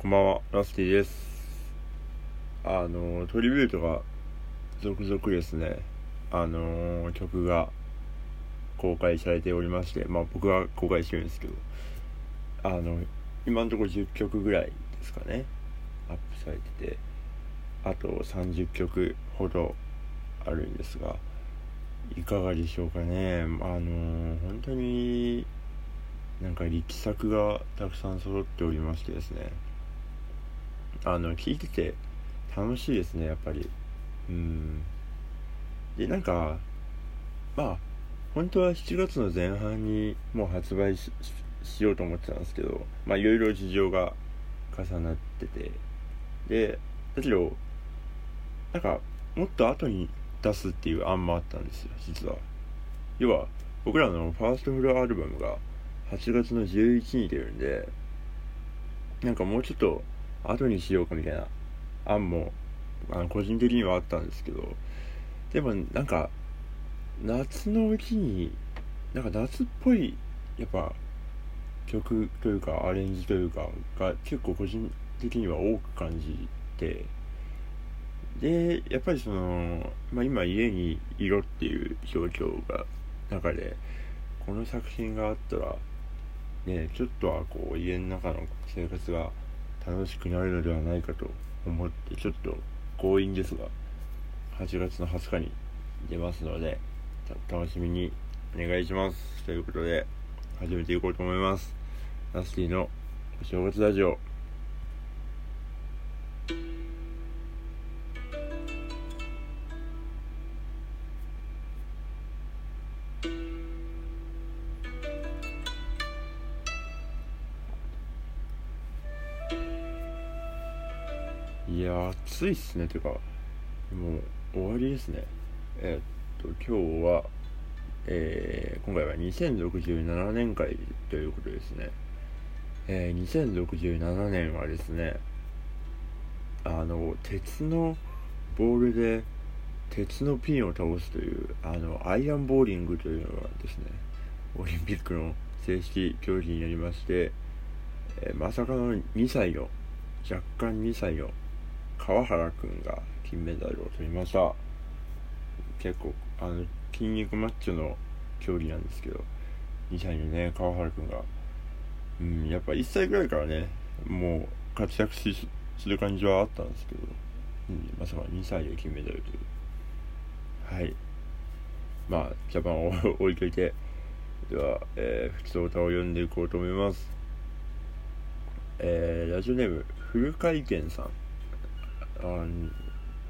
こんばんは、ラスティです。あの、トリビュートが続々ですね、あの、曲が公開されておりまして、まあ僕は公開してるんですけど、あの、今のところ10曲ぐらいですかね、アップされてて、あと30曲ほどあるんですが、いかがでしょうかね。あの、本当になんか力作がたくさん揃っておりましてですねあの聞いてて楽しいですねやっぱり。うん。でなんかまあ本当は7月の前半にもう発売ししようと思ってたんですけどまあいろいろ事情が重なってて。でだけどなんかもっと後に出すっていう案もあったんですよ実は。要は僕らのファーストフルアルバムが8月の11日に出るんでなんかもうちょっと後にしようかみたいな。案もあの個人的にはあったんですけど。でもなんか夏のうちになんか夏っぽいやっぱ曲というかアレンジというかが結構個人的には多く感じて。でやっぱりその、まあ、今家にいろっていう状況が中でこの作品があったらねちょっとはこう家の中の生活が楽しくなるのではないかと思ってちょっと強引ですが8月の20日に出ますので楽しみにお願いします。ということで始めていこうと思います。ナスティのお正月ラジオ。や暑いっすねてかもう終わりですね。えー、っと今日はえー、今回は2067年会ということですね。えー、2067年はですねあの鉄のボールで鉄のピンを倒すというあのアイアンボーリングというのがですねオリンピックの正式競技になりまして、えー、まさかの2歳の若干2歳の川原君が金メダルを取りました。結構あの筋肉マッチョの競技なんですけど2歳のね川原君が。うんやっぱ1歳ぐらいからねもう活躍しする感じはあったんですけど、うん、まさか2歳で金メダルという。はい。まあジャパンを置いといてでは、えー、普通歌を読んでいこうと思います。えー、ラジオネームフル回転さん。あ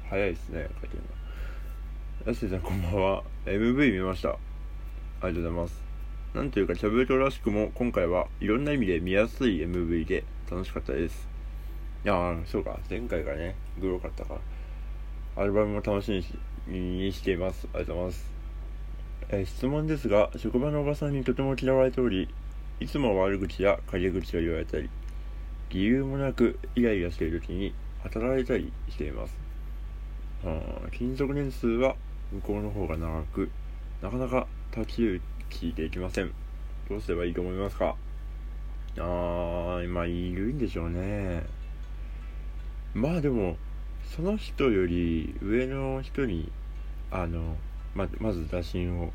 早いですね書いてるの。ラッシーさんこんばんは。MV 見ました。ありがとうございます。なんというかキャブルトらしくも今回はいろんな意味で見やすい MV で楽しかったです。いやーそうか。前回がねグロかったか。らアルバムも楽しみにしています。ありがとうございます。え、質問ですが職場のおばさんにとても嫌われておりいつも悪口や陰口を言われたり理由もなくイライラしている時に働いたりしています。勤続年数は向こうの方が長くなかなか立ち行きできません。どうすればいいと思いますか？あーまあいるんでしょうね。まあでもその人より上の人にあのままず打診を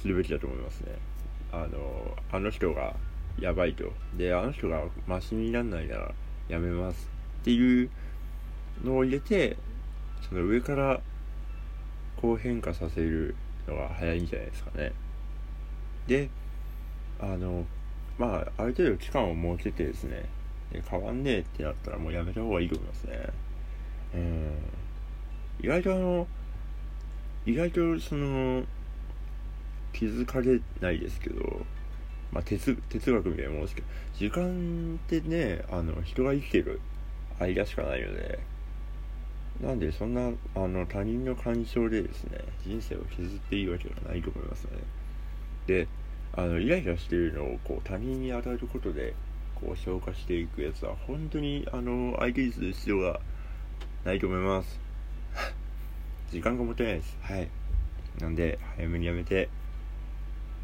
するべきだと思いますね。あのあの人がやばいと。であの人がマシになんないならやめます。っていうのを入れてその上からこう変化させるのが早いんじゃないですかね。であのまあある程度期間を設けてですねで変わんねえってなったらもうやめた方がいいと思いますね。うん。意外とあの意外とその気づかれないですけどまあ、哲哲学みたいなものですけど時間ってねあの人が生きてる間しかないのでなんでそんなあの他人の干渉でですね人生を削っていいわけがないと思いますね。であのイライラしているのをこう他人に与えることでこう消化していくやつは本当にあの相手にする必要がないと思います。時間がもったいないです。はい。なんで早めにやめて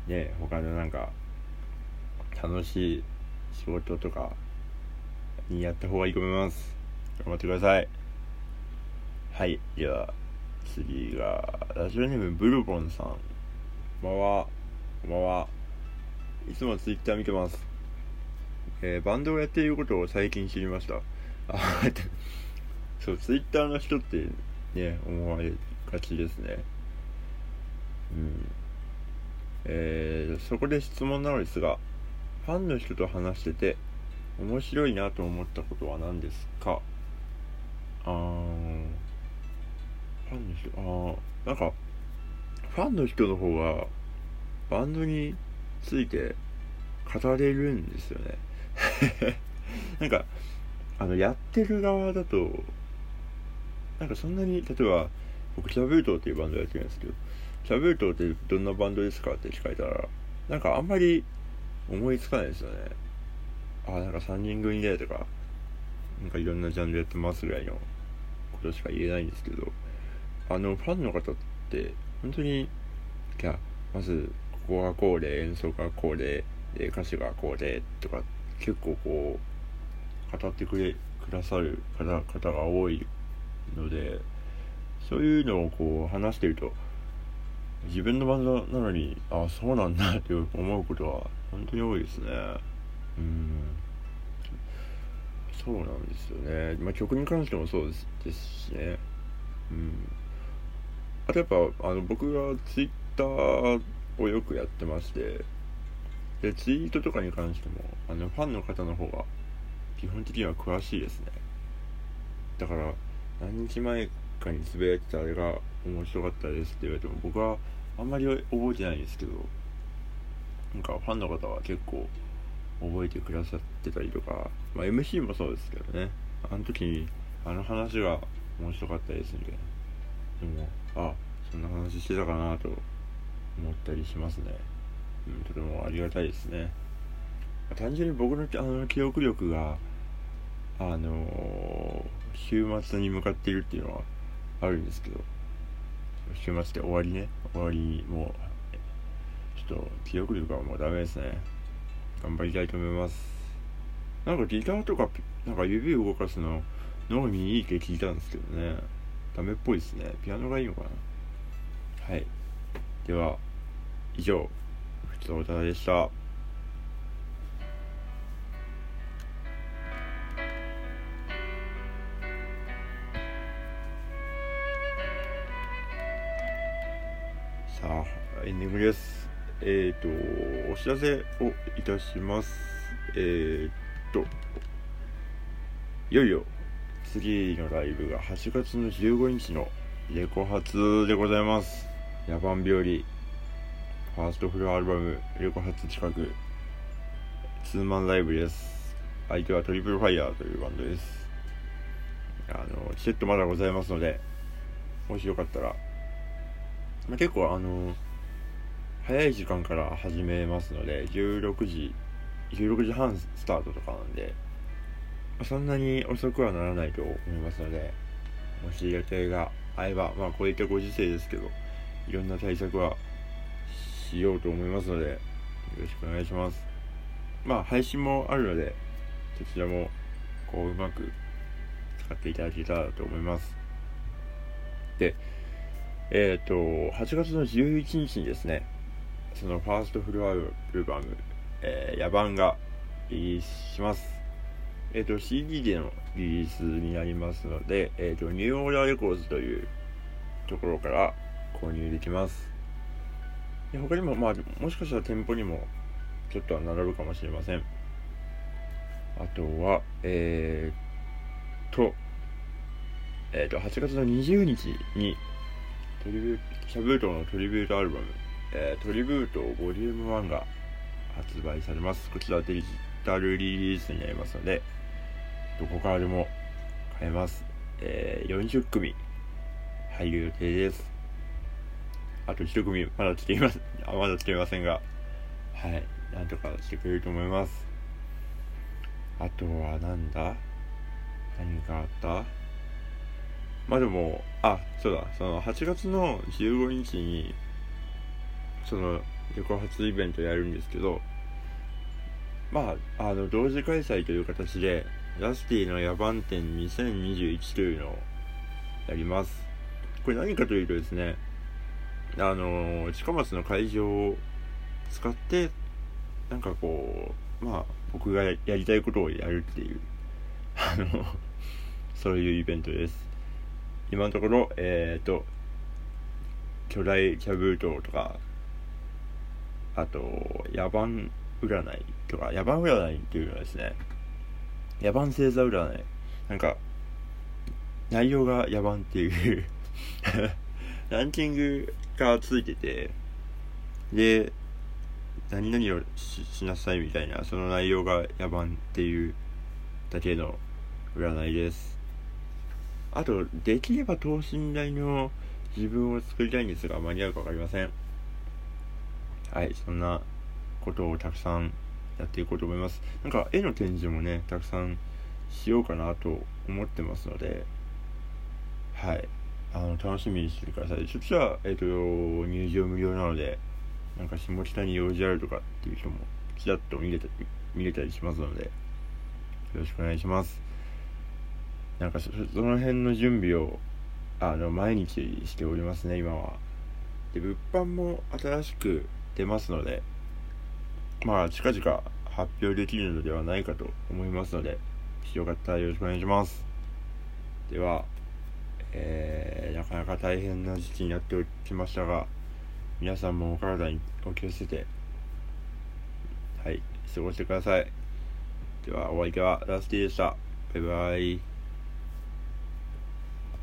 ね他のなんか楽しい仕事とかにやった方がいいと思います。頑張ってください。はいでは次がラジオネームブルボンさん。こんばんは。こんばんは。いつもツイッター見てます。えー、バンドをやっていることを最近知りました。あ そうツイッターの人ってね思われがちですね。うん。えー、そこで質問なのですがファンの人と話してて面白いなと思ったことは何ですか？あーファンの人あーなんかファンの人の方がバンドについて語れるんですよね。なんかあのやってる側だとなんかそんなに例えば僕キャブートっていうバンドやってるんですけどキャブートってどんなバンドですかって聞かれたらなんかあんまり思いつかないですよね。あなんか3人組でとかなんかいろんなジャンルやってますぐらいのことしか言えないんですけどあのファンの方って本当にいやまずここがこうで演奏がこうでで歌詞がこうでとか結構こう語ってくれくださる方方が多いのでそういうのをこう話してると自分のバンドなのにああそうなんだって思うことは本当に多いですね。そうなんですよね、まあ、曲に関してもそうですですしね。うん。あとやっぱあの僕がツイッターをよくやってましてでツイートとかに関してもあのファンの方の方が基本的には詳しいですね。だから何日前かにつぶやいてたあれが面白かったですって言われても僕はあんまり覚えてないんですけどなんかファンの方は結構覚えてくださってたりとか、まあ、MC もそうですけどね。あの時にあの話が面白かったですみたいな。でもあそんな話してたかなと思ったりしますね、うん、とてもありがたいですね。単純に僕のあの記憶力があのー、週末に向かっているっていうのはあるんですけど週末って終わりね。終わりもうちょっと記憶力はもうダメですね。頑張りたいと思います。なんかギターとかなんか指動かすの脳にいいって聞いたんですけどね。ダメっぽいですね。ピアノがいいのかな。はい。では以上ふつおたでした。さあエンディングです。えっ、ー、とお知らせをいたします。えっ、ー、といよいよ次のライブが8月の15日のレコ発でございます。野蛮日和ファーストフルアルバムレコ発近くツーマンライブです。相手はトリプルファイヤーというバンドです。あのチケットまだございますのでもしよかったらまあ、結構あの早い時間から始めますので16時16時半スタートとかなんで、そんなに遅くはならないと思いますのでもし予定が合えばまあこういったご時世ですけどいろんな対策はしようと思いますのでよろしくお願いします。まあ配信もあるのでそちらもこううまく使っていただけたらと思います。でえっ、ー、と、8月の11日にですね、そのファーストフルアルバム、えー、野蛮がリリースします。えっ、ー、と、CD でのリリースになりますので、えっ、ー、と、ニューオーダーレコーズというところから購入できます。で他にも、まあ、もしかしたら店舗にもちょっとは並ぶかもしれません。あとは、えー、と、えっ、と、8月の20日に、トリビュー、シャブートのトリビュートアルバム、えー、トリビュートボリューム1が発売されます。こちらデジタルリリースになりますので、どこからでも買えます。えー、40組入る予定です。あと1組まだ来ています。あまだ来ていませんが、はい、なんとかしてくれると思います。あとはなんだ？何があった？まあでも、あ、そうだ、その8月の15日に、その、横発イベントやるんですけど、まああの同時開催という形でラスティの野蛮展2021というのをやります。これ何かというとですねあの近松の会場を使ってなんかこうまあ僕がやりたいことをやるっていう あのそういうイベントです。今のところえっ、ー、と巨大キャブートとかあと野蛮占いとか野蛮占いっていうのはですね野蛮星座占い。なんか内容が野蛮っていう ランキングがついててで何々をしなさいみたいなその内容が野蛮っていうだけの占いです。あとできれば等身大の自分を作りたいんですが間に合うか分かりません。はいそんなことをたくさんやっていこうと思います。なんか絵の展示もねたくさんしようかなと思ってますので。はいあの楽しみにしてください。そっちは、えっ、ー、と入場無料なのでなんか下北に用事あるとかっていう人もちらっと見れた見れたりしますのでよろしくお願いします。なんかその辺の準備をあの毎日しておりますね今は。で物販も新しく出ますのでまあ近々発表できるのではないかと思いますのでよかったらよろしくお願いします。ではえー、なかなか大変な時期になってきましたが皆さんもお体にお気をつけてはい過ごしてください。ではお相手はラスティでした。バイバイ。